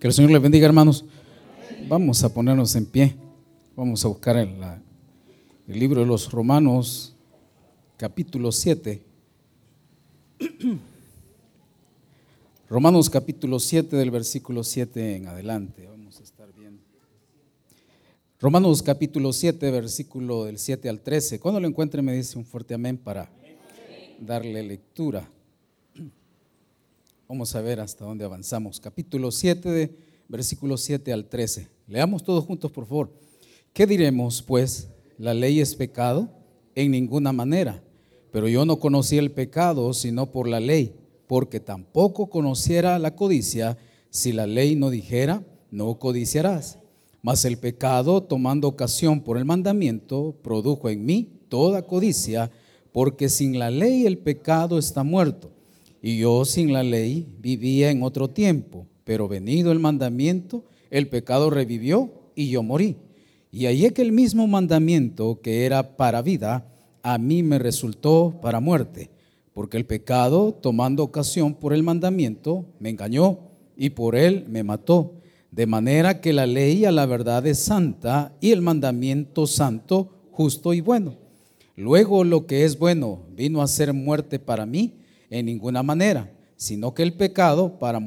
Que el Señor les bendiga, hermanos. Vamos a ponernos en pie. Vamos a buscar el, el libro de los Romanos, capítulo 7. Romanos capítulo 7 del versículo 7 en adelante. Vamos a estar bien. Romanos capítulo 7, versículo del 7 al 13. Cuando lo encuentre me dice un fuerte amén para darle lectura. Vamos a ver hasta dónde avanzamos. Capítulo 7, de, versículo 7 al 13. Leamos todos juntos, por favor. ¿Qué diremos, pues? ¿La ley es pecado? En ninguna manera. Pero yo no conocí el pecado sino por la ley, porque tampoco conociera la codicia si la ley no dijera, no codiciarás. Mas el pecado, tomando ocasión por el mandamiento, produjo en mí toda codicia, porque sin la ley el pecado está muerto. Y yo sin la ley vivía en otro tiempo, pero venido el mandamiento, el pecado revivió y yo morí. Y es que el mismo mandamiento que era para vida, a mí me resultó para muerte, porque el pecado, tomando ocasión por el mandamiento, me engañó y por él me mató. De manera que la ley a la verdad es santa y el mandamiento santo, justo y bueno. Luego lo que es bueno vino a ser muerte para mí en ninguna manera, sino que el pecado, para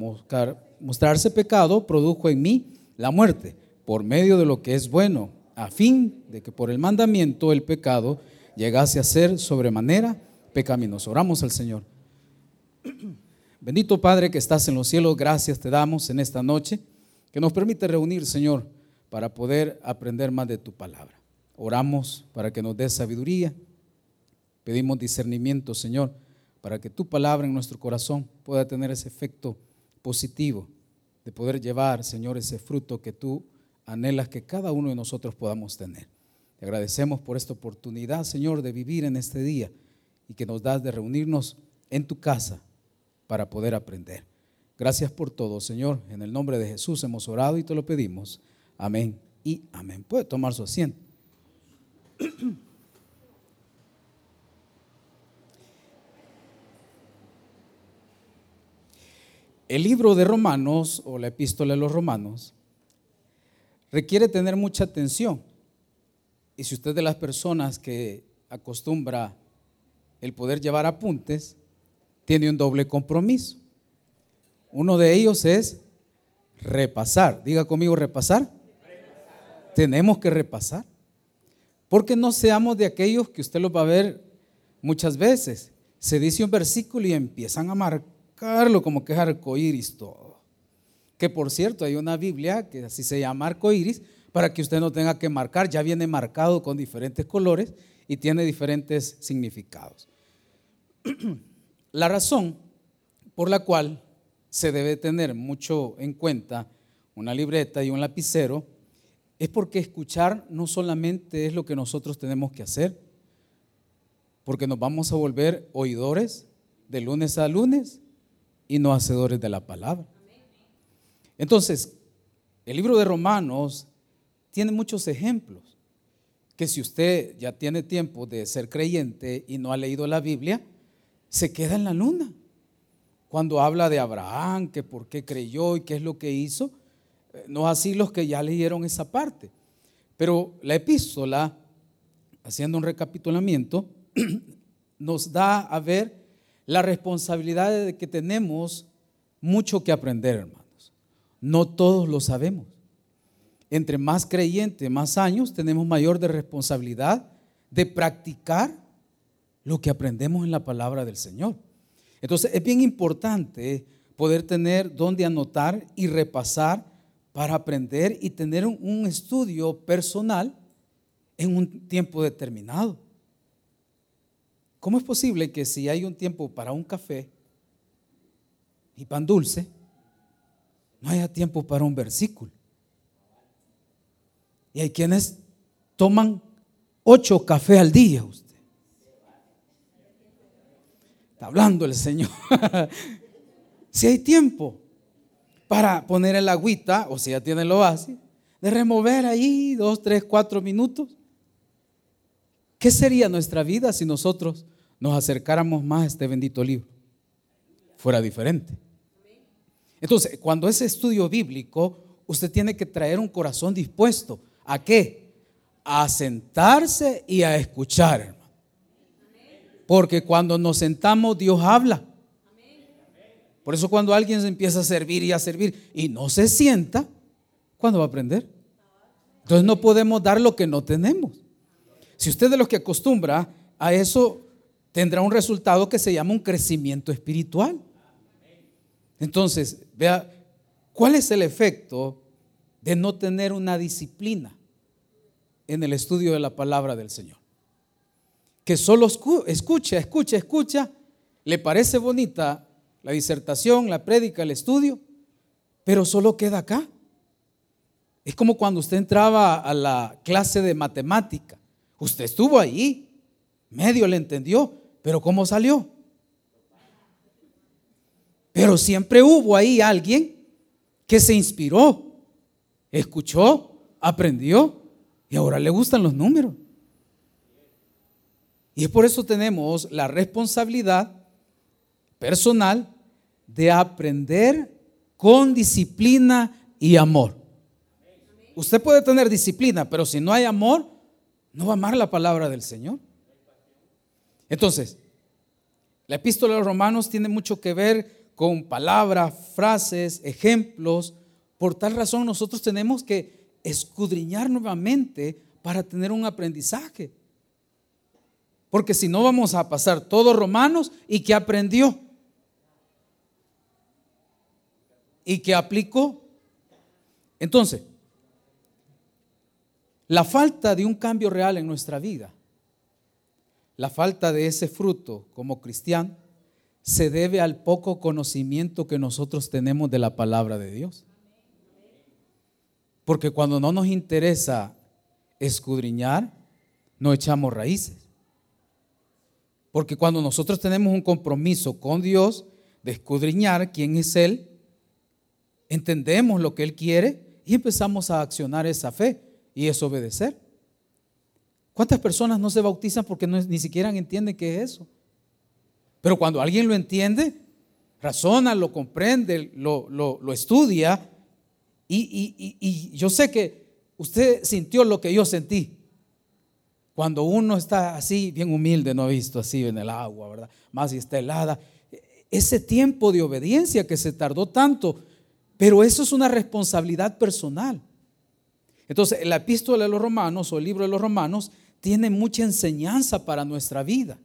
mostrarse pecado, produjo en mí la muerte, por medio de lo que es bueno, a fin de que por el mandamiento el pecado llegase a ser sobremanera pecaminoso. Oramos al Señor. Bendito Padre que estás en los cielos, gracias te damos en esta noche, que nos permite reunir, Señor, para poder aprender más de tu palabra. Oramos para que nos des sabiduría, pedimos discernimiento, Señor, para que tu palabra en nuestro corazón pueda tener ese efecto positivo de poder llevar, Señor, ese fruto que tú anhelas que cada uno de nosotros podamos tener. Te agradecemos por esta oportunidad, Señor, de vivir en este día y que nos das de reunirnos en tu casa para poder aprender. Gracias por todo, Señor. En el nombre de Jesús hemos orado y te lo pedimos. Amén y amén. Puede tomar su asiento. El libro de Romanos o la epístola de los Romanos requiere tener mucha atención. Y si usted es de las personas que acostumbra el poder llevar apuntes, tiene un doble compromiso. Uno de ellos es repasar. Diga conmigo, repasar. Tenemos que repasar. Porque no seamos de aquellos que usted los va a ver muchas veces. Se dice un versículo y empiezan a marcar como que es arcoíris todo. Que por cierto, hay una Biblia que así se llama arcoíris para que usted no tenga que marcar, ya viene marcado con diferentes colores y tiene diferentes significados. La razón por la cual se debe tener mucho en cuenta una libreta y un lapicero es porque escuchar no solamente es lo que nosotros tenemos que hacer, porque nos vamos a volver oidores de lunes a lunes y no hacedores de la palabra. Entonces, el libro de Romanos tiene muchos ejemplos que si usted ya tiene tiempo de ser creyente y no ha leído la Biblia, se queda en la luna. Cuando habla de Abraham, que por qué creyó y qué es lo que hizo, eh, no así los que ya leyeron esa parte. Pero la epístola, haciendo un recapitulamiento, nos da a ver la responsabilidad de que tenemos mucho que aprender, hermanos. No todos lo sabemos. Entre más creyentes, más años, tenemos mayor de responsabilidad de practicar lo que aprendemos en la palabra del Señor. Entonces es bien importante poder tener donde anotar y repasar para aprender y tener un estudio personal en un tiempo determinado. ¿Cómo es posible que si hay un tiempo para un café y pan dulce, no haya tiempo para un versículo? Y hay quienes toman ocho cafés al día usted. Está hablando el Señor. si hay tiempo para poner el agüita, o si ya tiene lo básico, de remover ahí dos, tres, cuatro minutos. ¿Qué sería nuestra vida si nosotros nos acercáramos más a este bendito libro, fuera diferente. Entonces, cuando es estudio bíblico, usted tiene que traer un corazón dispuesto. ¿A qué? A sentarse y a escuchar, hermano. Porque cuando nos sentamos, Dios habla. Por eso cuando alguien se empieza a servir y a servir y no se sienta, ¿cuándo va a aprender? Entonces no podemos dar lo que no tenemos. Si usted de los que acostumbra a eso, tendrá un resultado que se llama un crecimiento espiritual. Entonces, vea, ¿cuál es el efecto de no tener una disciplina en el estudio de la palabra del Señor? Que solo escucha, escucha, escucha, le parece bonita la disertación, la prédica, el estudio, pero solo queda acá. Es como cuando usted entraba a la clase de matemática. Usted estuvo ahí, medio le entendió, pero ¿cómo salió? Pero siempre hubo ahí alguien que se inspiró, escuchó, aprendió y ahora le gustan los números. Y es por eso tenemos la responsabilidad personal de aprender con disciplina y amor. Usted puede tener disciplina, pero si no hay amor, no va a amar la palabra del Señor. Entonces, la epístola de los romanos tiene mucho que ver con palabras, frases, ejemplos. Por tal razón nosotros tenemos que escudriñar nuevamente para tener un aprendizaje. Porque si no vamos a pasar todos romanos y que aprendió. Y que aplicó. Entonces, la falta de un cambio real en nuestra vida, la falta de ese fruto como cristiano, se debe al poco conocimiento que nosotros tenemos de la palabra de Dios. Porque cuando no nos interesa escudriñar, no echamos raíces. Porque cuando nosotros tenemos un compromiso con Dios de escudriñar quién es Él, entendemos lo que Él quiere y empezamos a accionar esa fe y es obedecer. ¿Cuántas personas no se bautizan porque ni siquiera entienden qué es eso? Pero cuando alguien lo entiende, razona, lo comprende, lo, lo, estudia, y, y yo sé que usted sintió lo que yo sentí. Cuando uno está así, bien humilde, no he visto así en el agua, ¿verdad? Más si está helada. Ese tiempo de obediencia que se tardó tanto, pero eso es una responsabilidad personal. Entonces, la epístola de los romanos o el libro de los romanos tiene mucha enseñanza para nuestra vida.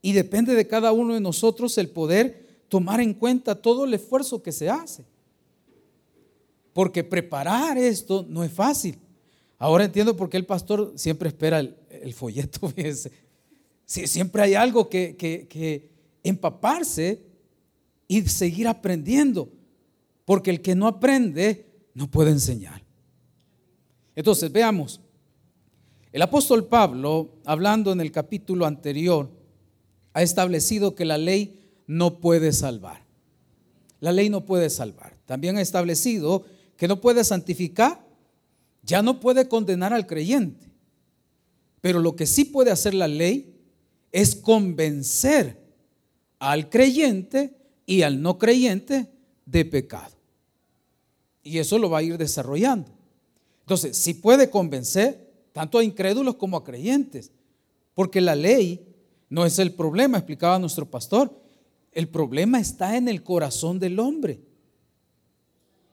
Y depende de cada uno de nosotros el poder tomar en cuenta todo el esfuerzo que se hace. Porque preparar esto no es fácil. Ahora entiendo por qué el pastor siempre espera el, folleto. siempre hay algo que, que empaparse y seguir aprendiendo. Porque el que no aprende no puede enseñar. Entonces, veamos. El apóstol Pablo, hablando en el capítulo anterior, ha establecido que la ley no puede salvar. La ley no puede salvar. También ha establecido que no puede santificar, ya no puede condenar al creyente. Pero lo que sí puede hacer la ley es convencer al creyente y al no creyente de pecado. Y eso lo va a ir desarrollando. Entonces, si puede convencer tanto a incrédulos como a creyentes, porque la ley no es el problema, explicaba nuestro pastor. El problema está en el corazón del hombre.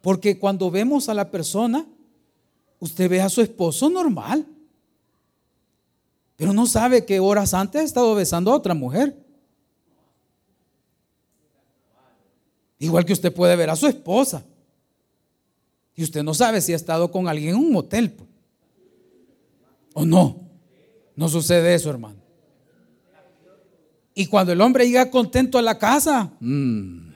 Porque cuando vemos a la persona, usted ve a su esposo normal, pero no sabe que horas antes ha estado besando a otra mujer. Igual que usted puede ver a su esposa. Y usted no sabe si ha estado con alguien en un motel. Pues. ¿O no? No sucede eso, hermano. Y cuando el hombre llega contento a la casa, mm.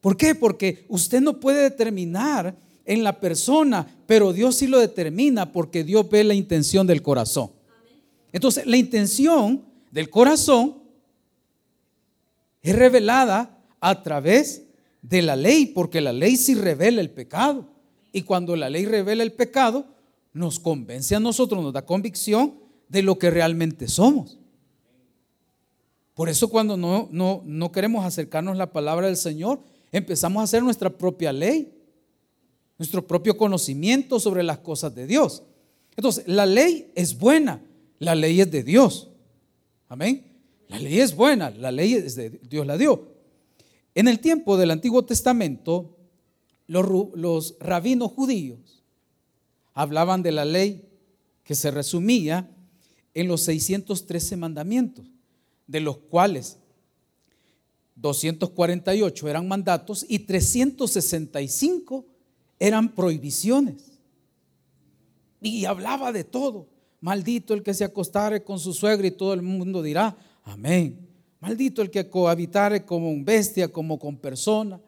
¿por qué? Porque usted no puede determinar en la persona, pero Dios sí lo determina porque Dios ve la intención del corazón. Entonces, la intención del corazón es revelada a través de la ley, porque la ley sí revela el pecado. Y cuando la ley revela el pecado, nos convence a nosotros, nos da convicción de lo que realmente somos. Por eso cuando no, no, no queremos acercarnos a la palabra del Señor, empezamos a hacer nuestra propia ley, nuestro propio conocimiento sobre las cosas de Dios. Entonces, la ley es buena, la ley es de Dios. Amén. La ley es buena, la ley es de Dios la dio. En el tiempo del Antiguo Testamento, los, rabinos judíos hablaban de la ley que se resumía en los 613 mandamientos, de los cuales 248 eran mandatos y 365 eran prohibiciones. Y hablaba de todo. Maldito el que se acostare con su suegra y todo el mundo dirá, amén. Maldito el que cohabitare como un bestia, como con persona.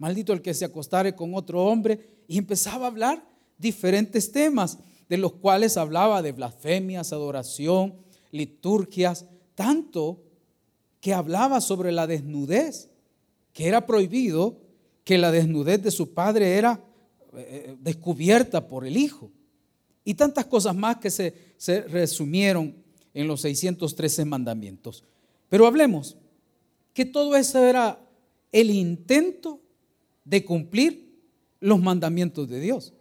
Maldito el que se acostare con otro hombre. Y empezaba a hablar diferentes temas, de los cuales hablaba de blasfemias, adoración, liturgias, tanto que hablaba sobre la desnudez, que era prohibido que la desnudez de su padre era eh, descubierta por el hijo. Y tantas cosas más que se, se resumieron en los 613 mandamientos. Pero hablemos que todo eso era el intento de cumplir los mandamientos de Dios.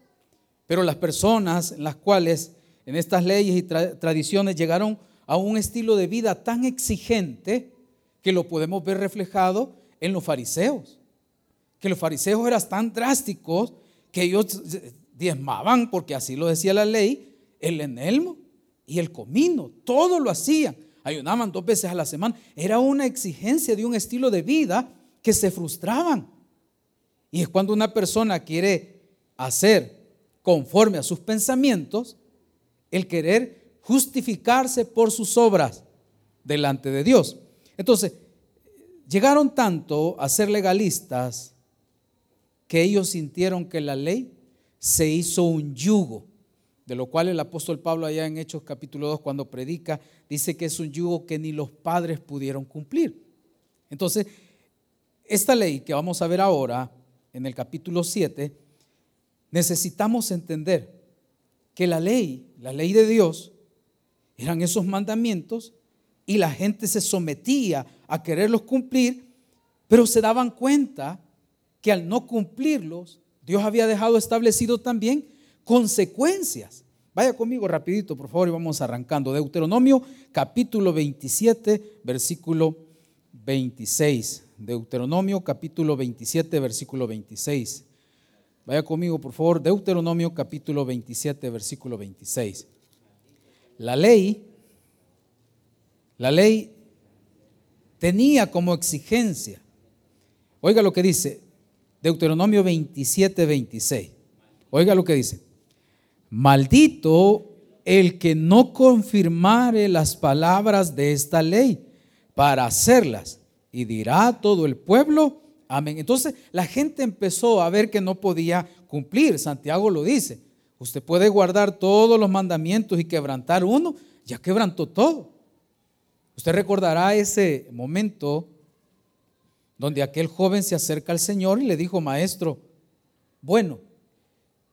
Pero las personas en las cuales en estas leyes y tradiciones llegaron a un estilo de vida tan exigente que lo podemos ver reflejado en los fariseos. Que los fariseos eran tan drásticos que ellos diezmaban, porque así lo decía la ley, el enelmo y el comino, todo lo hacían. Ayunaban dos veces a la semana. Era una exigencia de un estilo de vida que se frustraban. Y es cuando una persona quiere hacer conforme a sus pensamientos, el querer justificarse por sus obras delante de Dios. Entonces, llegaron tanto a ser legalistas que ellos sintieron que la ley se hizo un yugo de lo cual el apóstol Pablo allá en Hechos capítulo 2 cuando predica dice que es un yugo que ni los padres pudieron cumplir. Entonces, esta ley que vamos a ver ahora en el capítulo 7, necesitamos entender que la ley, la ley de Dios, eran esos mandamientos y la gente se sometía a quererlos cumplir, pero se daban cuenta que al no cumplirlos, Dios había dejado establecido también consecuencias. Vaya conmigo rapidito, por favor, y vamos arrancando. Deuteronomio capítulo 27, versículo 26. Deuteronomio capítulo 27, versículo 26. Vaya conmigo, por favor. Deuteronomio capítulo 27, versículo 26. La ley, la ley tenía como exigencia, oiga lo que dice, Deuteronomio 27, 26. Oiga lo que dice. Maldito el que no confirmare las palabras de esta ley para hacerlas. Y dirá todo el pueblo, amén. Entonces la gente empezó a ver que no podía cumplir. Santiago lo dice. Usted puede guardar todos los mandamientos y quebrantar uno, ya quebrantó todo. Usted recordará ese momento donde aquel joven se acerca al Señor y le dijo, maestro, bueno,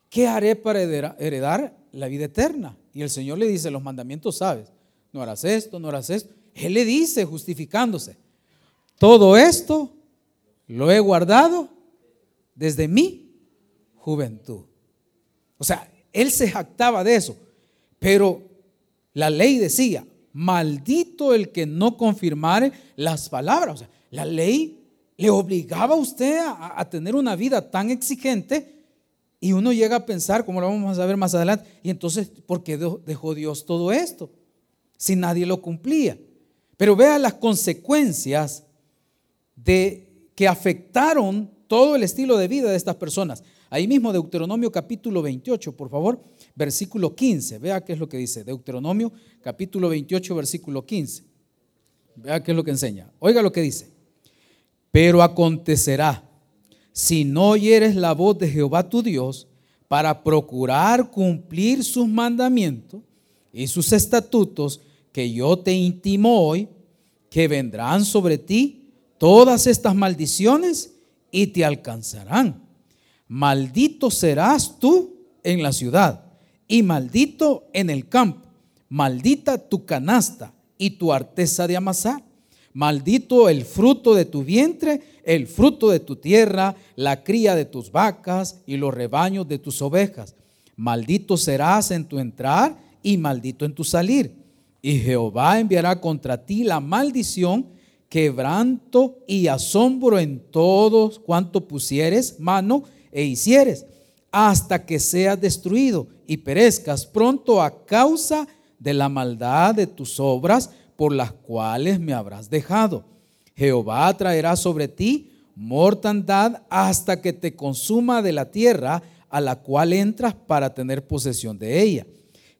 ¿qué haré para heredar la vida eterna? Y el Señor le dice, los mandamientos sabes, no harás esto, no harás esto. Él le dice, justificándose, todo esto lo he guardado desde mi juventud. O sea, él se jactaba de eso, pero la ley decía, maldito el que no confirmare las palabras. O sea, la ley le obligaba a usted a, a tener una vida tan exigente y uno llega a pensar, como lo vamos a ver más adelante, y entonces, ¿por qué dejó Dios todo esto? Si nadie lo cumplía. Pero vea las consecuencias de que afectaron todo el estilo de vida de estas personas. Ahí mismo Deuteronomio capítulo 28, por favor, versículo 15. Vea qué es lo que dice. Deuteronomio capítulo 28, versículo 15. Vea qué es lo que enseña. Oiga lo que dice. Pero acontecerá si no oyeres la voz de Jehová tu Dios para procurar cumplir sus mandamientos y sus estatutos que yo te intimo hoy, que vendrán sobre ti todas estas maldiciones y te alcanzarán. Maldito serás tú en la ciudad y maldito en el campo. Maldita tu canasta y tu arteza de amasar. Maldito el fruto de tu vientre, el fruto de tu tierra, la cría de tus vacas y los rebaños de tus ovejas. Maldito serás en tu entrar y maldito en tu salir. Y Jehová enviará contra ti la maldición, quebranto y asombro en todos cuanto pusieres mano e hicieres, hasta que seas destruido y perezcas pronto a causa de la maldad de tus obras por las cuales me habrás dejado. Jehová traerá sobre ti mortandad hasta que te consuma de la tierra a la cual entras para tener posesión de ella.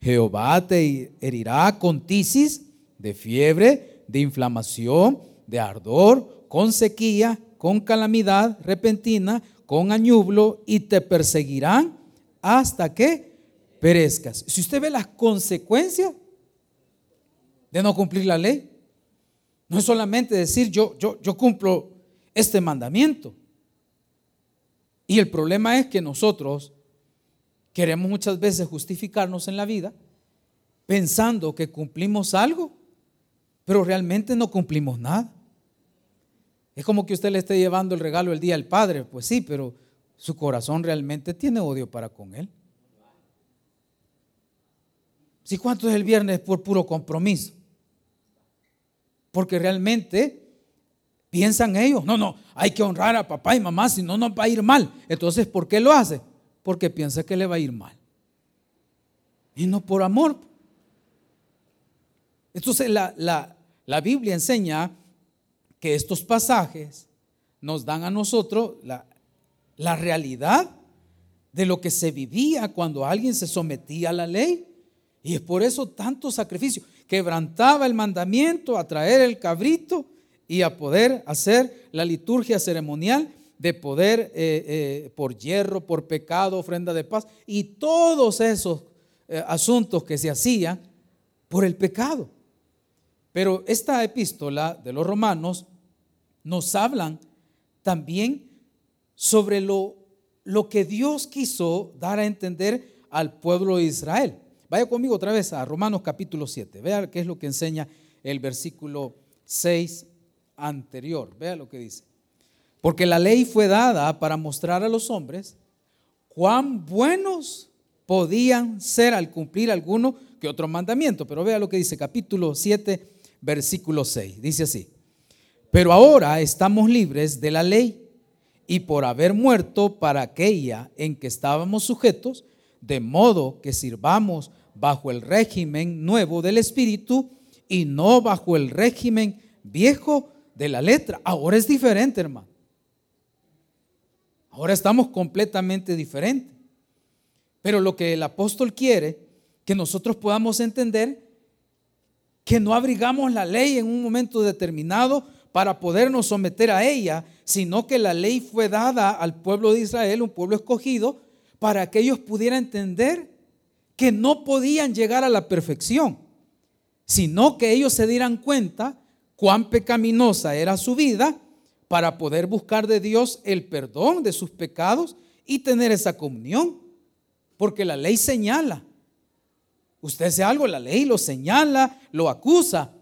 Jehová te herirá con tisis, de fiebre, de inflamación, de ardor, con sequía, con calamidad repentina, con añublo, y te perseguirán hasta que perezcas. Si usted ve las consecuencias de no cumplir la ley, no es solamente decir yo, yo, yo cumplo este mandamiento. Y el problema es que nosotros queremos muchas veces justificarnos en la vida pensando que cumplimos algo, pero realmente no cumplimos nada. Es como que usted le esté llevando el regalo el día del Padre, pues sí, pero su corazón realmente tiene odio para con él. Si cuánto es el viernes por puro compromiso. Porque realmente piensan ellos, no, no, hay que honrar a papá y mamá, si no nos va a ir mal. Entonces, ¿por qué lo hace? Porque piensa que le va a ir mal. Y no por amor. Entonces, la, la Biblia enseña que estos pasajes nos dan a nosotros la, la realidad de lo que se vivía cuando alguien se sometía a la ley. Y es por eso tanto sacrificio. Quebrantaba el mandamiento a traer el cabrito y a poder hacer la liturgia ceremonial de poder eh, eh, por hierro, por pecado, ofrenda de paz y todos esos eh, asuntos que se hacían por el pecado. Pero esta epístola de los romanos nos hablan también sobre lo, lo que Dios quiso dar a entender al pueblo de Israel. Vaya conmigo otra vez a Romanos capítulo 7. Vea qué es lo que enseña el versículo 6 anterior. Vea lo que dice. Porque la ley fue dada para mostrar a los hombres cuán buenos podían ser al cumplir alguno que otro mandamiento. Pero vea lo que dice capítulo 7, versículo 6. Dice así. Pero ahora estamos libres de la ley y por haber muerto para aquella en que estábamos sujetos, de modo que sirvamos bajo el régimen nuevo del Espíritu y no bajo el régimen viejo de la letra. Ahora es diferente, hermano. Ahora estamos completamente diferentes. Pero lo que el apóstol quiere que nosotros podamos entender que no abrigamos la ley en un momento determinado para podernos someter a ella, sino que la ley fue dada al pueblo de Israel, un pueblo escogido, para que ellos pudieran entender que no podían llegar a la perfección, sino que ellos se dieran cuenta cuán pecaminosa era su vida para poder buscar de Dios el perdón de sus pecados y tener esa comunión. Porque la ley señala. Usted hace algo, la ley lo señala, lo acusa.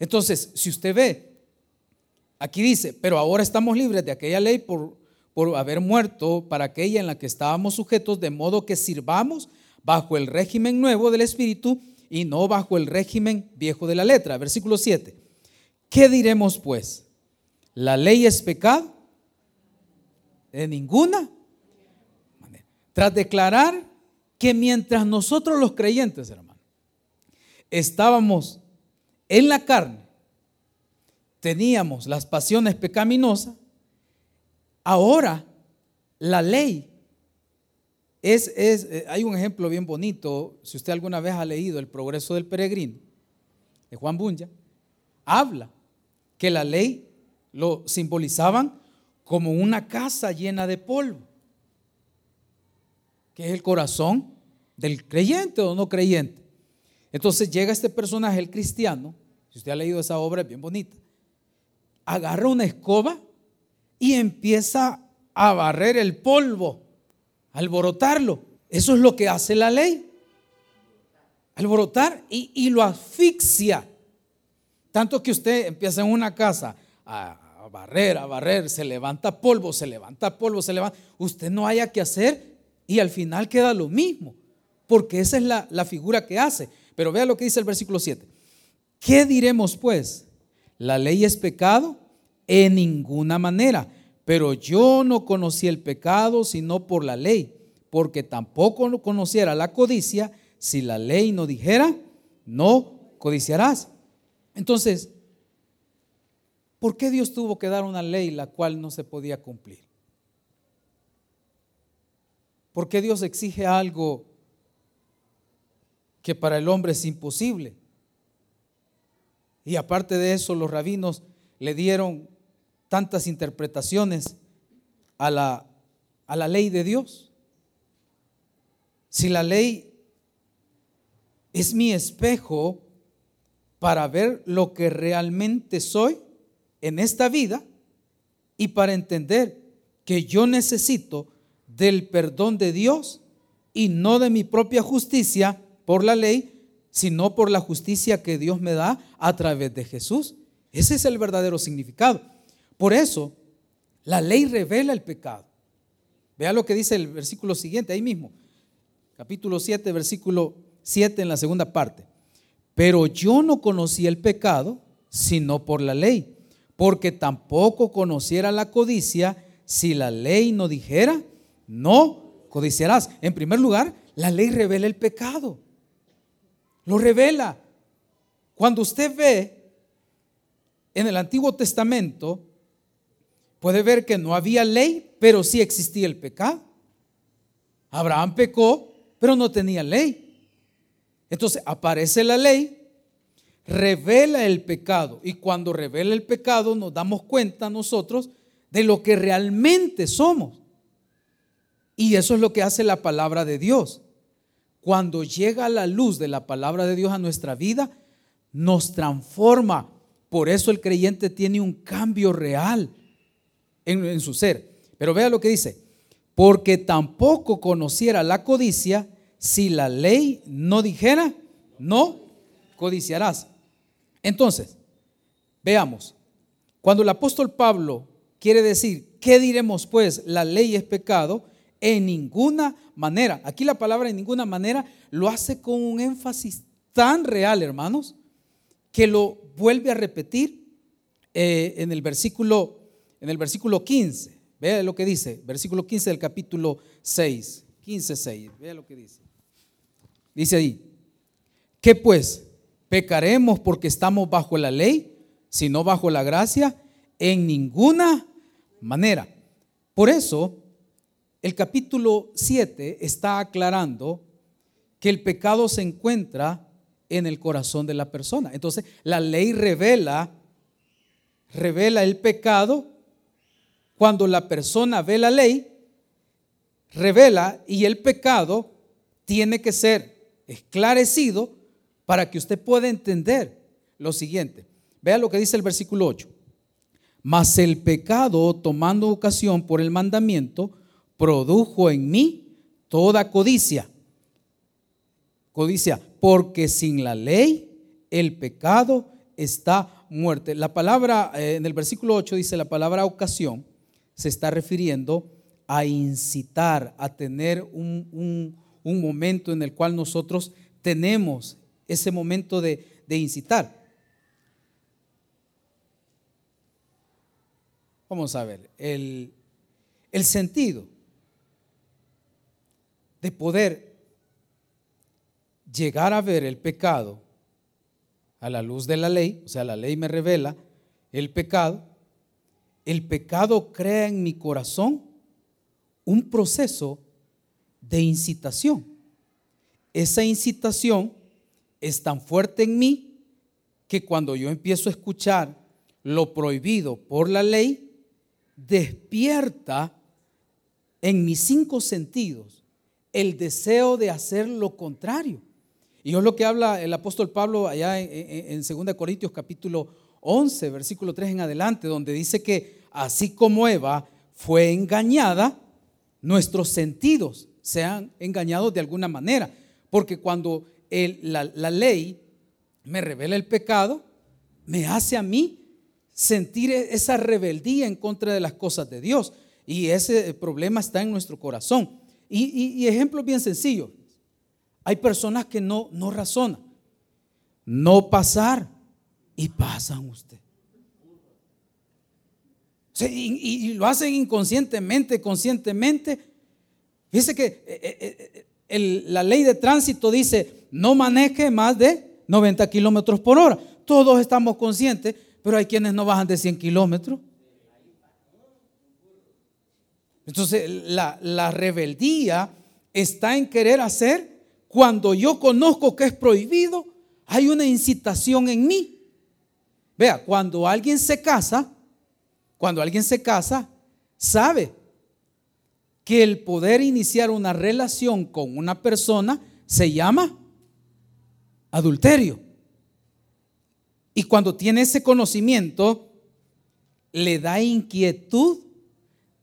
Entonces, si usted ve, aquí dice, pero ahora estamos libres de aquella ley por por haber muerto para aquella en la que estábamos sujetos, de modo que sirvamos bajo el régimen nuevo del Espíritu y no bajo el régimen viejo de la letra. Versículo 7. ¿Qué diremos pues? ¿La ley es pecado? De ninguna manera. Tras declarar que mientras nosotros los creyentes, hermano, estábamos en la carne, teníamos las pasiones pecaminosas, Ahora, la ley es, eh, hay un ejemplo bien bonito, si usted alguna vez ha leído El progreso del peregrino, de Juan Bunya, habla que la ley lo simbolizaban como una casa llena de polvo, que es el corazón del creyente o no creyente. Entonces llega este personaje, el cristiano, si usted ha leído esa obra, es bien bonita, agarra una escoba y empieza a barrer el polvo, alborotarlo. Eso es lo que hace la ley. Alborotar y, y lo asfixia. Tanto que usted empieza en una casa a barrer, a barrer, se levanta polvo, se levanta polvo, se levanta. Usted no haya que hacer y al final queda lo mismo, porque esa es la, la figura que hace. Pero vea lo que dice el versículo 7. ¿Qué diremos pues? ¿La ley es pecado? En ninguna manera. Pero yo no conocí el pecado sino por la ley, porque tampoco conociera la codicia si la ley no dijera, no codiciarás. Entonces, ¿por qué Dios tuvo que dar una ley la cual no se podía cumplir? ¿Por qué Dios exige algo que para el hombre es imposible? Y aparte de eso, los rabinos le dieron tantas interpretaciones a la, a la ley de Dios. Si la ley es mi espejo para ver lo que realmente soy en esta vida y para entender que yo necesito del perdón de Dios y no de mi propia justicia por la ley, sino por la justicia que Dios me da a través de Jesús. Ese es el verdadero significado. Por eso, la ley revela el pecado. Vea lo que dice el versículo siguiente, ahí mismo. Capítulo 7, versículo 7 en la segunda parte. Pero yo no conocí el pecado sino por la ley, porque tampoco conociera la codicia si la ley no dijera, no codiciarás. En primer lugar, la ley revela el pecado. Lo revela. Cuando usted ve en el Antiguo Testamento, puede ver que no había ley, pero sí existía el pecado. Abraham pecó, pero no tenía ley. Entonces aparece la ley, revela el pecado. Y cuando revela el pecado nos damos cuenta nosotros de lo que realmente somos. Y eso es lo que hace la palabra de Dios. Cuando llega la luz de la palabra de Dios a nuestra vida, nos transforma. Por eso el creyente tiene un cambio real en, su ser. Pero vea lo que dice, porque tampoco conociera la codicia si la ley no dijera, no codiciarás. Entonces, veamos, cuando el apóstol Pablo quiere decir, ¿qué diremos pues? La ley es pecado en ninguna manera. Aquí la palabra en ninguna manera lo hace con un énfasis tan real, hermanos, que lo vuelve a repetir eh, en el versículo en el versículo 15. Vea lo que dice, versículo 15 del capítulo 6, 15, 6. Vea lo que dice. Dice ahí, ¿qué pues? ¿Pecaremos porque estamos bajo la ley, sino bajo la gracia? En ninguna manera. Por eso, el capítulo 7 está aclarando que el pecado se encuentra en el corazón de la persona. Entonces, la ley revela revela el pecado cuando la persona ve la ley, revela y el pecado tiene que ser esclarecido para que usted pueda entender lo siguiente. Vea lo que dice el versículo 8. Mas el pecado, tomando ocasión por el mandamiento, produjo en mí toda codicia. Codicia, porque sin la ley el pecado está muerto. La palabra, eh, en el versículo 8 dice la palabra ocasión, se está refiriendo a incitar, a tener un, momento en el cual nosotros tenemos ese momento de, incitar. Vamos a ver, el, el sentido de poder llegar a ver el pecado a la luz de la ley, o sea, la ley me revela el pecado, el pecado crea en mi corazón un proceso de incitación. Esa incitación es tan fuerte en mí que cuando yo empiezo a escuchar lo prohibido por la ley, despierta en mis cinco sentidos el deseo de hacer lo contrario. Y es lo que habla el apóstol Pablo allá en, 2 Corintios capítulo 11, versículo 3 en adelante, donde dice que así como Eva fue engañada, nuestros sentidos se han engañado de alguna manera. Porque cuando la, la ley me revela el pecado, me hace a mí sentir e-, esa rebeldía en contra de las cosas de Dios. Y ese problema está en nuestro corazón. Y, ejemplo bien sencillo Hay personas que no, no razonan. No pasar y pasan usted. y, lo hacen inconscientemente, conscientemente. Fíjese que eh, eh, eh, la ley de tránsito dice, no maneje más de 90 kilómetros por hora. Todos estamos conscientes, pero hay quienes no bajan de 100 kilómetros. Entonces, la, la rebeldía está en querer hacer cuando yo conozco que es prohibido, hay una incitación en mí. Vea, cuando alguien se casa, cuando alguien se casa, sabe que el poder iniciar una relación con una persona se llama adulterio. Y cuando tiene ese conocimiento, le da inquietud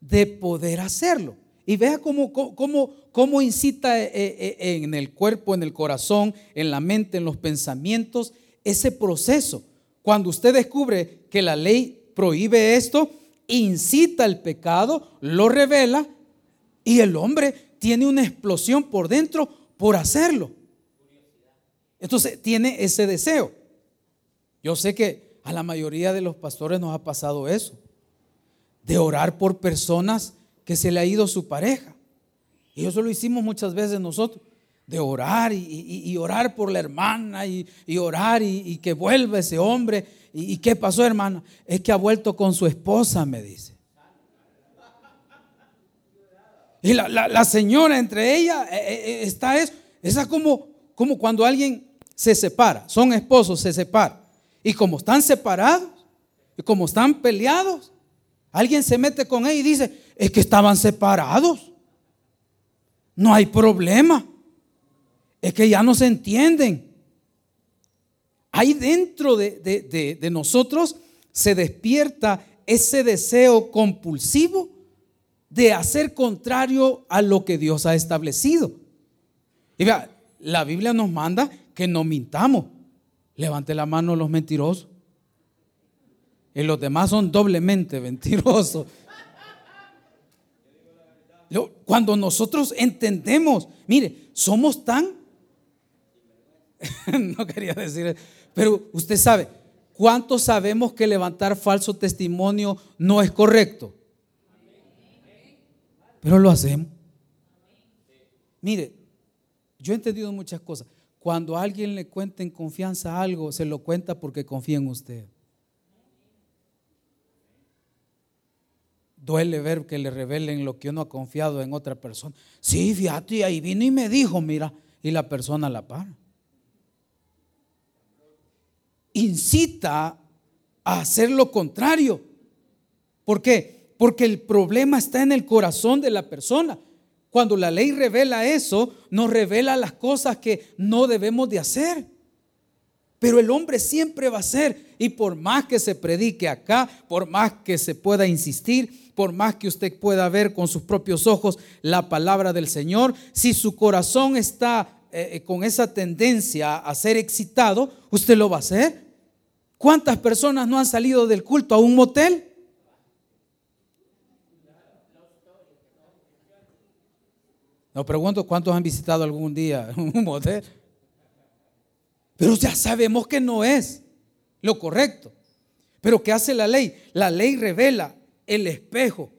de poder hacerlo. Y vea cómo, cómo, cómo incita eh, eh, eh, en el cuerpo, en el corazón, en la mente, en los pensamientos, ese proceso. Cuando usted descubre que la ley prohíbe esto, incita el pecado, lo revela y el hombre tiene una explosión por dentro por hacerlo. Entonces tiene ese deseo. Yo sé que a la mayoría de los pastores nos ha pasado eso, de orar por personas que se le ha ido su pareja. Y eso lo hicimos muchas veces nosotros, de orar y, orar por la hermana y, orar y, que vuelva ese hombre. ¿Y, qué pasó, hermana? Es que ha vuelto con su esposa, me dice. Y la, señora entre ella eh, eh, eh, está es, esa como, como cuando alguien se separa, son esposos, se separan. Y como están separados, y como están peleados, alguien se mete con él y dice, es que estaban separados. No hay problema. Es que ya no se entienden. Ahí dentro de, de nosotros se despierta ese deseo compulsivo de hacer contrario a lo que Dios ha establecido. Y vea, la Biblia nos manda que no mintamos. Levante la mano los mentirosos. Y los demás son doblemente mentirosos. Cuando nosotros entendemos, mire, somos tan, no quería decir, pero usted sabe, ¿cuántos sabemos que levantar falso testimonio no es correcto? Pero lo hacemos. Mire, yo he entendido muchas cosas. Cuando alguien le cuenta en confianza algo, se lo cuenta porque confía en usted. Duele ver que le revelen lo que uno ha confiado en otra persona. Sí, fíjate, ahí vino y me dijo, mira, y la persona la para. Incita a hacer lo contrario. ¿Por qué? Porque el problema está en el corazón de la persona. Cuando la ley revela eso, nos revela las cosas que no debemos de hacer. Pero el hombre siempre va a ser, y por más que se predique acá, por más que se pueda insistir, por más que usted pueda ver con sus propios ojos la palabra del Señor, si su corazón está eh, eh, con esa tendencia a ser excitado, usted lo va a hacer. ¿Cuántas personas no han salido del culto a un motel? Nos pregunto cuántos han visitado algún día un motel. Pero ya sabemos que no es lo correcto. Pero ¿qué hace la ley? La ley revela el espejo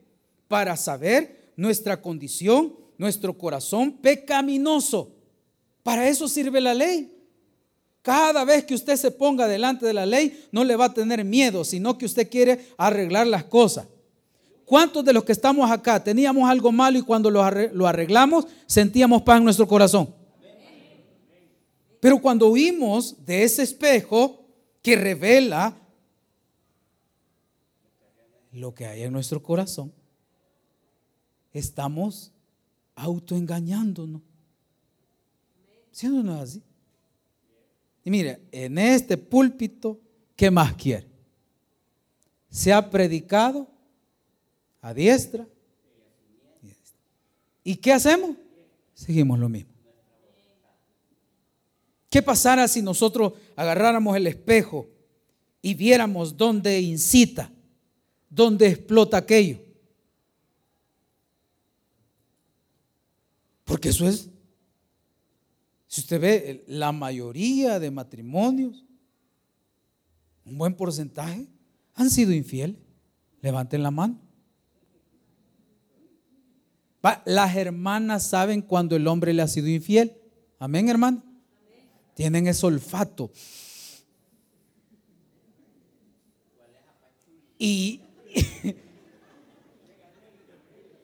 para saber nuestra condición, nuestro corazón pecaminoso. Para eso sirve la ley. Cada vez que usted se ponga delante de la ley, no le va a tener miedo, sino que usted quiere arreglar las cosas. ¿Cuántos de los que estamos acá teníamos algo malo y cuando lo arreglamos sentíamos paz en nuestro corazón? Pero cuando huimos de ese espejo que revela lo que hay en nuestro corazón, estamos autoengañándonos. ¿Sí o no así? Y mire, en este púlpito, ¿qué más quiere? Se ha predicado a diestra. ¿Y qué hacemos? Seguimos lo mismo. ¿Qué pasara si nosotros agarráramos el espejo y viéramos dónde incita, dónde explota aquello. Porque eso es, si usted ve, la mayoría de matrimonios, un buen porcentaje, han sido infieles. Levanten la mano. Las hermanas saben cuando el hombre le ha sido infiel. Amén, hermano. Tienen ese olfato. Y,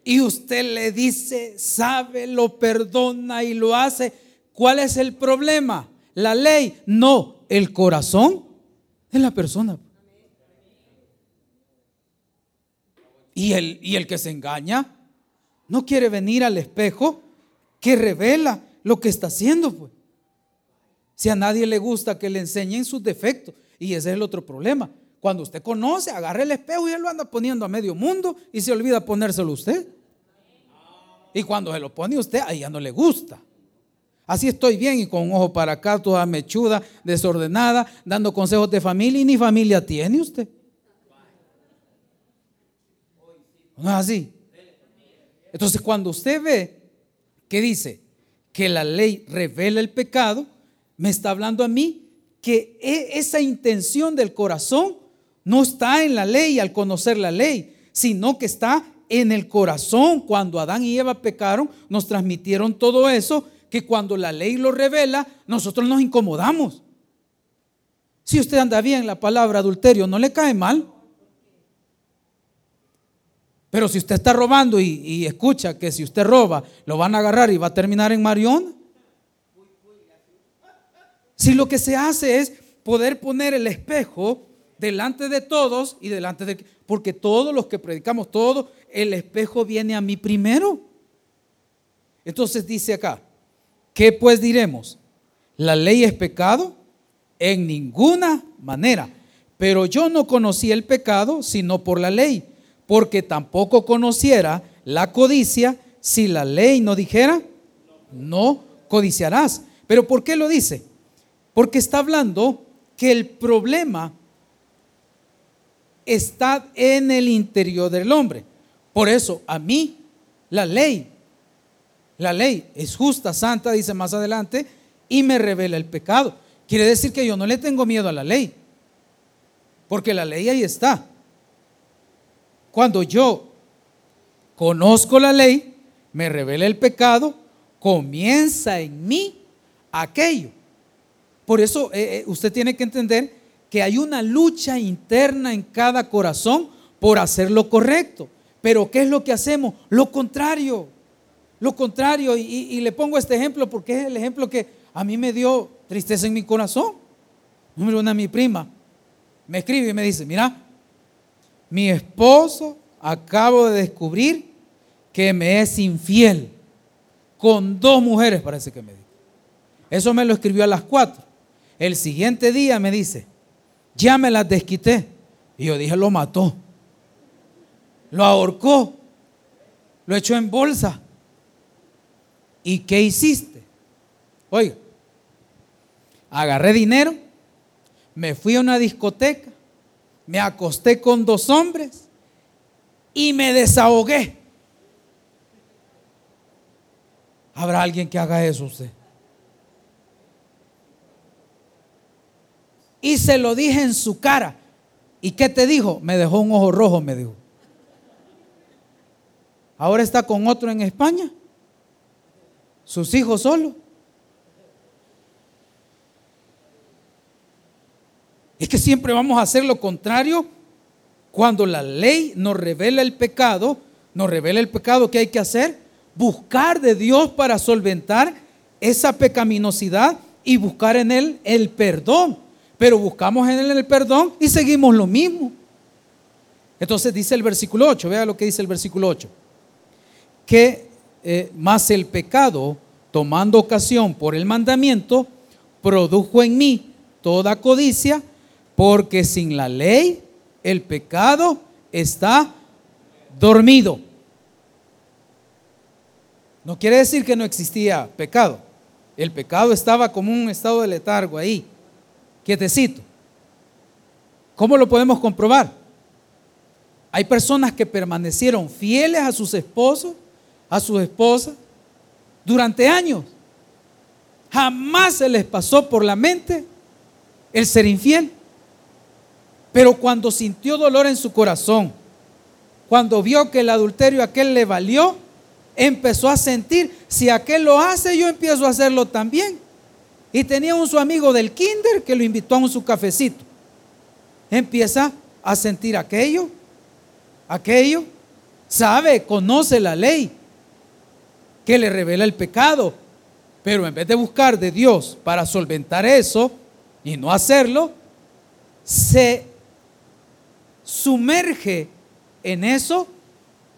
y usted le dice, sabe, lo perdona y lo hace. ¿Cuál es el problema? La ley. No, el corazón de la persona. Y el, y el que se engaña no quiere venir al espejo que revela lo que está haciendo. Pues. Si a nadie le gusta que le enseñen sus defectos. Y ese es el otro problema. Cuando usted conoce, agarre el espejo y él lo anda poniendo a medio mundo y se olvida ponérselo usted. Y cuando se lo pone usted, ahí ya no le gusta. Así estoy bien y con un ojo para acá, toda mechuda, desordenada, dando consejos de familia y ni familia tiene usted. No es así. Entonces, cuando usted ve que dice que la ley revela el pecado, me está hablando a mí que e, esa intención del corazón no está en la ley al conocer la ley, sino que está en el corazón. Cuando Adán y Eva pecaron, nos transmitieron todo eso, que cuando la ley lo revela, nosotros nos incomodamos. Si usted anda bien, la palabra adulterio no le cae mal. Pero si usted está robando y, escucha que si usted roba, lo van a agarrar y va a terminar en Marión. Si lo que se hace es poder poner el espejo delante de todos y delante de... Porque todos los que predicamos, todo, el espejo viene a mí primero. Entonces dice acá, ¿qué pues diremos? ¿La ley es pecado? En ninguna manera. Pero yo no conocí el pecado sino por la ley porque tampoco conociera la codicia si la ley no dijera, no codiciarás. Pero ¿por qué lo dice? Porque está hablando que el problema está en el interior del hombre. Por eso, a mí, la ley, la ley es justa, santa, dice más adelante, y me revela el pecado. Quiere decir que yo no le tengo miedo a la ley, porque la ley ahí está. Cuando yo conozco la ley, me revela el pecado, comienza en mí aquello. Por eso eh, eh, usted tiene que entender que hay una lucha interna en cada corazón por hacer lo correcto. Pero ¿qué es lo que hacemos? Lo contrario. Lo contrario. Y, le pongo este ejemplo porque es el ejemplo que a mí me dio tristeza en mi corazón. Número una, mi prima me escribe y me dice, mira, mi esposo acabo de descubrir que me es infiel con dos mujeres, parece que me dijo. Eso me lo escribió a las cuatro. El siguiente día me dice, ya me las desquité. Y yo dije, lo mató. Lo ahorcó. Lo echó en bolsa. ¿Y qué hiciste? Oiga, agarré dinero, me fui a una discoteca, me acosté con dos hombres y me desahogué. ¿Habrá alguien que haga eso usted? Y se lo dije en su cara. ¿Y qué te dijo? Me dejó un ojo rojo, me dijo. Ahora está con otro en España. Sus hijos solo. Es que siempre vamos a hacer lo contrario cuando la ley nos revela el pecado, nos revela el pecado que hay que hacer, buscar de Dios para solventar esa pecaminosidad y buscar en Él el perdón. Pero buscamos en Él el perdón y seguimos lo mismo. Entonces dice el versículo 8, vea lo que dice el versículo 8, que eh, más el pecado, tomando ocasión por el mandamiento, produjo en mí toda codicia, porque sin la ley el pecado está dormido. No quiere decir que no existía pecado. El pecado estaba como un estado de letargo ahí, quietecito. ¿Cómo lo podemos comprobar? Hay personas que permanecieron fieles a sus esposos, a sus esposas, durante años. Jamás se les pasó por la mente el ser infiel. Pero cuando sintió dolor en su corazón, cuando vio que el adulterio aquel le valió, empezó a sentir, si aquel lo hace, yo empiezo a hacerlo también. Y tenía un su amigo del kinder que lo invitó a un su cafecito. Empieza a sentir aquello, aquello, sabe, conoce la ley que le revela el pecado, pero en vez de buscar de Dios para solventar eso y no hacerlo, se sumerge en eso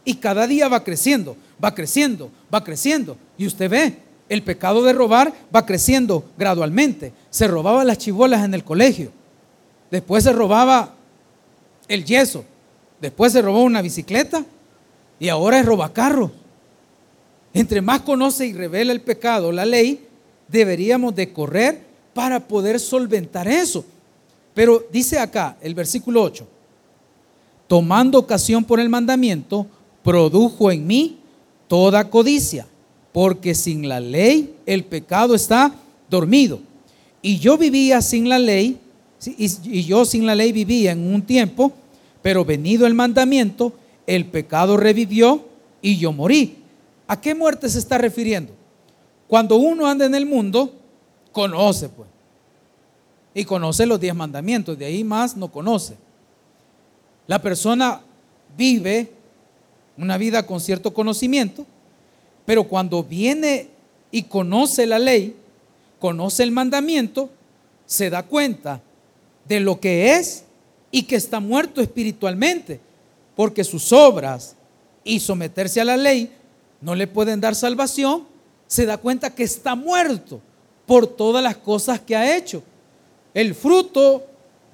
y cada día va creciendo, va creciendo, va creciendo. Y usted ve, el pecado de robar va creciendo gradualmente. Se robaba las chivolas en el colegio, después se robaba el yeso, después se robó una bicicleta y ahora es robacarro. Entre más conoce y revela el pecado, la ley, deberíamos de correr para poder solventar eso. Pero dice acá el versículo 8, tomando ocasión por el mandamiento, produjo en mí toda codicia, porque sin la ley el pecado está dormido. Y yo vivía sin la ley, y yo sin la ley vivía en un tiempo, pero venido el mandamiento, el pecado revivió y yo morí. ¿A qué muerte se está refiriendo? Cuando uno anda en el mundo, conoce pues. Y conoce los diez mandamientos, de ahí más no conoce. La persona vive una vida con cierto conocimiento, pero cuando viene y conoce la ley, conoce el mandamiento, se da cuenta de lo que es y que está muerto espiritualmente, porque sus obras y someterse a la ley no le pueden dar salvación, se da cuenta que está muerto por todas las cosas que ha hecho. El fruto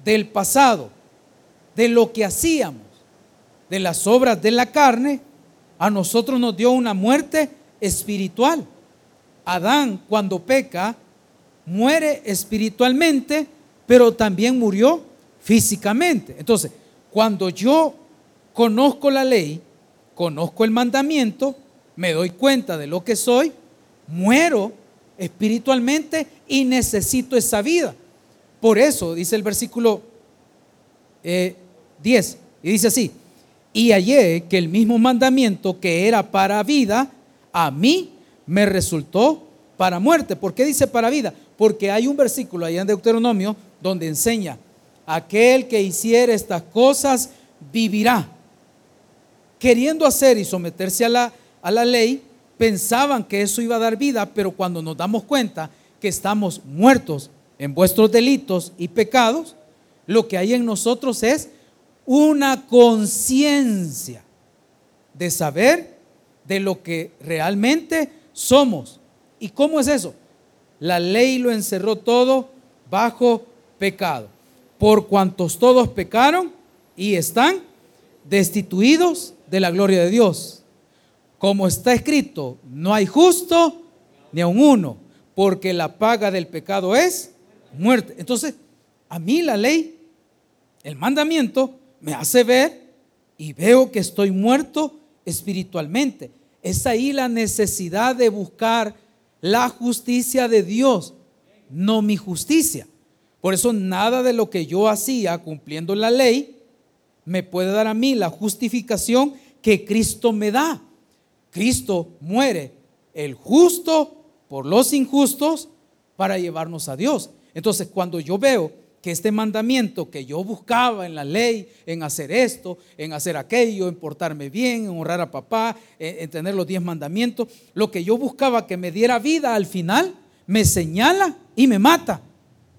del pasado, de lo que hacíamos, de las obras de la carne, a nosotros nos dio una muerte espiritual. Adán cuando peca muere espiritualmente, pero también murió físicamente. Entonces, cuando yo conozco la ley, conozco el mandamiento, me doy cuenta de lo que soy, muero espiritualmente y necesito esa vida. Por eso dice el versículo 10, eh, y dice así, y hallé que el mismo mandamiento que era para vida, a mí me resultó para muerte. ¿Por qué dice para vida? Porque hay un versículo allá en Deuteronomio donde enseña, aquel que hiciera estas cosas vivirá. Queriendo hacer y someterse a la, a la ley, pensaban que eso iba a dar vida, pero cuando nos damos cuenta que estamos muertos en vuestros delitos y pecados, lo que hay en nosotros es una conciencia de saber de lo que realmente somos. ¿Y cómo es eso? La ley lo encerró todo bajo pecado. Por cuantos todos pecaron y están destituidos de la gloria de Dios. Como está escrito, no hay justo ni aun uno, porque la paga del pecado es muerte. Entonces, a mí la ley, el mandamiento, me hace ver y veo que estoy muerto espiritualmente. Es ahí la necesidad de buscar la justicia de Dios, no mi justicia. Por eso nada de lo que yo hacía cumpliendo la ley me puede dar a mí la justificación que Cristo me da. Cristo muere el justo por los injustos para llevarnos a Dios. Entonces cuando yo veo que este mandamiento que yo buscaba en la ley, en hacer esto, en hacer aquello, en portarme bien, en honrar a papá, en, tener los diez mandamientos, lo que yo buscaba que me diera vida al final, me señala y me mata.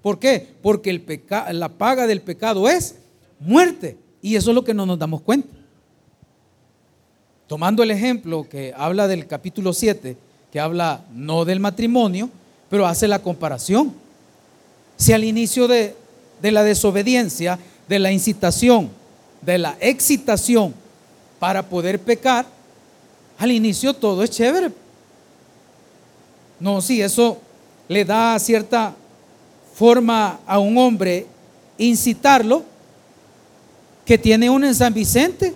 ¿Por qué? Porque el la paga del pecado es muerte. Y eso es lo que no nos damos cuenta. Tomando el ejemplo que habla del capítulo 7, que habla no del matrimonio, pero hace la comparación. Si al inicio de, de la desobediencia, de la incitación, de la excitación para poder pecar, al inicio todo es chévere. No, sí, eso le da cierta forma a un hombre incitarlo, que tiene una en San Vicente,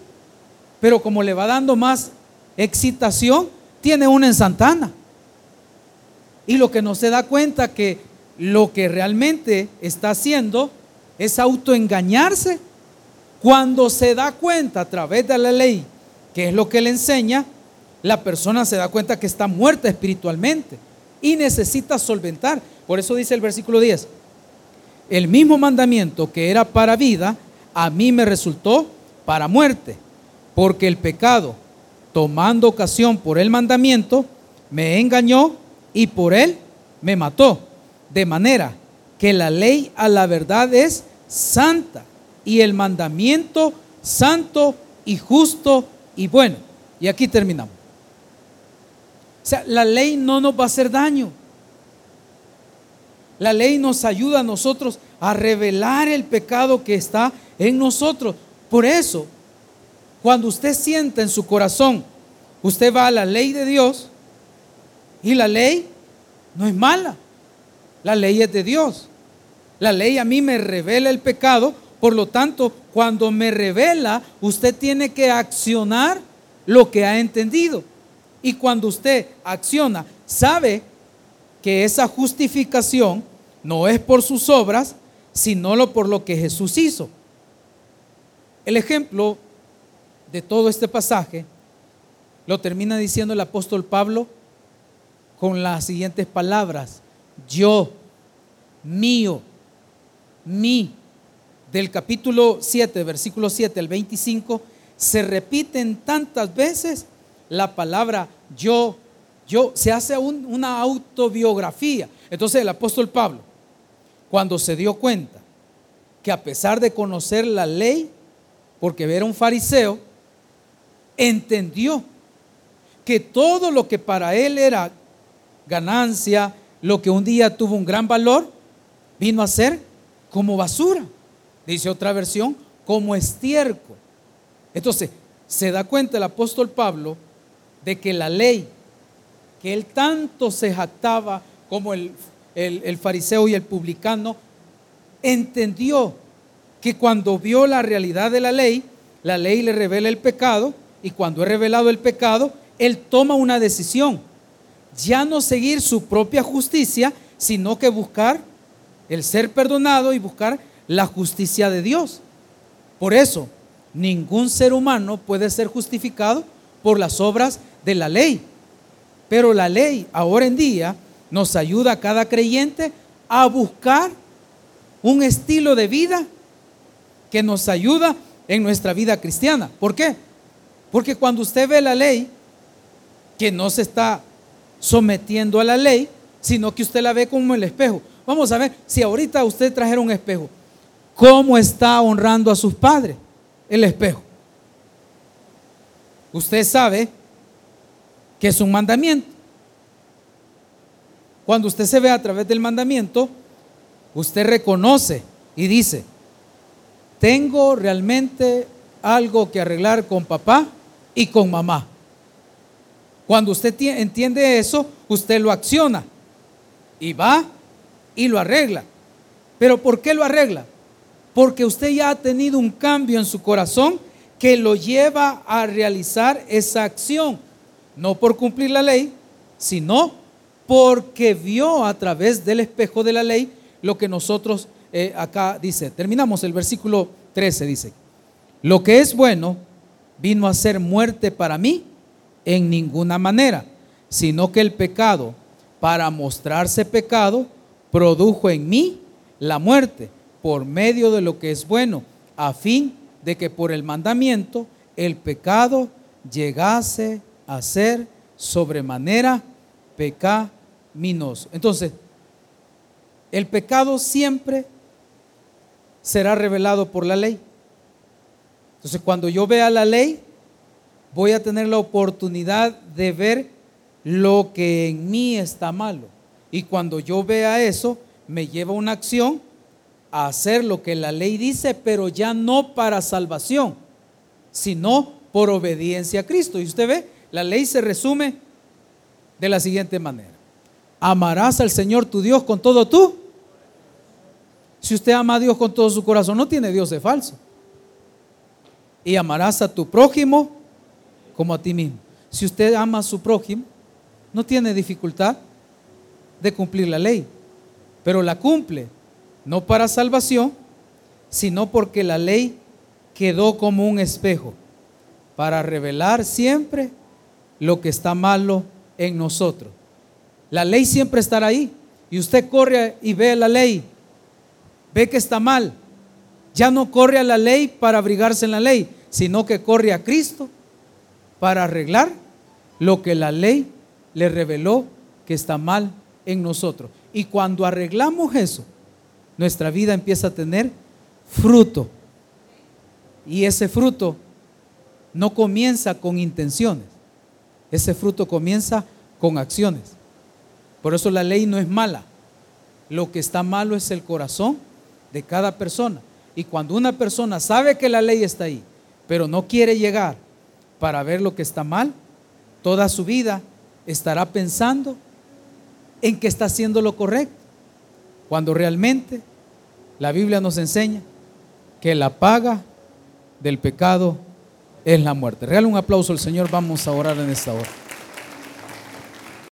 pero como le va dando más excitación, tiene una en Santana. Y lo que no se da cuenta que lo que realmente está haciendo es autoengañarse. Cuando se da cuenta a través de la ley, que es lo que le enseña, la persona se da cuenta que está muerta espiritualmente y necesita solventar. Por eso dice el versículo 10, el mismo mandamiento que era para vida, a mí me resultó para muerte, porque el pecado, tomando ocasión por el mandamiento, me engañó y por él me mató. De manera que la ley a la verdad es santa y el mandamiento santo y justo y bueno. Y aquí terminamos. O sea, la ley no nos va a hacer daño. La ley nos ayuda a nosotros a revelar el pecado que está en nosotros. Por eso, cuando usted sienta en su corazón, usted va a la ley de Dios y la ley no es mala. La ley es de Dios. La ley a mí me revela el pecado, por lo tanto, cuando me revela, usted tiene que accionar lo que ha entendido. Y cuando usted acciona, sabe que esa justificación no es por sus obras, sino por lo que Jesús hizo. El ejemplo de todo este pasaje lo termina diciendo el apóstol Pablo con las siguientes palabras. Yo, mío, mí. Del capítulo 7, versículo 7 al 25, se repiten tantas veces la palabra yo, yo, se hace una autobiografía. Entonces el apóstol Pablo, cuando se dio cuenta que a pesar de conocer la ley, porque era un fariseo, entendió que todo lo que para él era ganancia, lo que un día tuvo un gran valor, vino a ser como basura. Dice otra versión, como estiércol. Entonces, se da cuenta el apóstol Pablo de que la ley que él tanto se jactaba como el, el fariseo y el publicano, entendió que cuando vio la realidad de la ley, la ley le revela el pecado y cuando es revelado el pecado, él toma una decisión. Ya no seguir su propia justicia, sino que buscar el ser perdonado y buscar la justicia de Dios. Por eso, ningún ser humano puede ser justificado por las obras de la ley. Pero la ley ahora en día nos ayuda a cada creyente a buscar un estilo de vida que nos ayuda en nuestra vida cristiana. ¿Por qué? Porque cuando usted ve la ley, que no se está sometiendo a la ley, sino que usted la ve como el espejo. Vamos a ver, si ahorita usted trajera un espejo, ¿cómo está honrando a sus padres? El espejo. Usted sabe que es un mandamiento. Cuando usted se ve a través del mandamiento, usted reconoce y dice, tengo realmente algo que arreglar con papá y con mamá. Cuando usted entiende eso, usted lo acciona y va y lo arregla. ¿Pero por qué lo arregla? Porque usted ya ha tenido un cambio en su corazón que lo lleva a realizar esa acción. No por cumplir la ley, sino porque vio a través del espejo de la ley lo que nosotros eh, acá dice. Terminamos el versículo 13, dice, lo que es bueno vino a ser muerte para mí en ninguna manera, sino que el pecado, para mostrarse pecado, produjo en mí la muerte por medio de lo que es bueno, a fin de que por el mandamiento el pecado llegase a ser sobremanera pecaminoso. Entonces, el pecado siempre será revelado por la ley. Entonces, cuando yo vea la ley, voy a tener la oportunidad de ver lo que en mí está malo. Y cuando yo vea eso, me lleva una acción a hacer lo que la ley dice, pero ya no para salvación, sino por obediencia a Cristo. Y usted ve, la ley se resume de la siguiente manera. Amarás al Señor tu Dios con todo tú. Si usted ama a Dios con todo su corazón, no tiene Dios de falso. y amarás a tu prójimo como a ti mismo. Si usted ama a su prójimo, no tiene dificultad de cumplir la ley, pero la cumple no para salvación, sino porque la ley quedó como un espejo para revelar siempre lo que está malo en nosotros. La ley siempre estará ahí y usted corre y ve la ley, ve que está mal. Ya no corre a la ley para abrigarse en la ley, sino que corre a Cristo para arreglar lo que la ley le reveló que está mal en nosotros. Y cuando arreglamos eso, nuestra vida empieza a tener fruto. Y ese fruto no comienza con intenciones, ese fruto comienza con acciones. Por eso la ley no es mala. Lo que está malo es el corazón de cada persona. Y cuando una persona sabe que la ley está ahí, pero no quiere llegar para ver lo que está mal, toda su vida estará pensando en que está haciendo lo correcto, cuando realmente la Biblia nos enseña que la paga del pecado es la muerte. Regale un aplauso al Señor, vamos a orar en esta hora.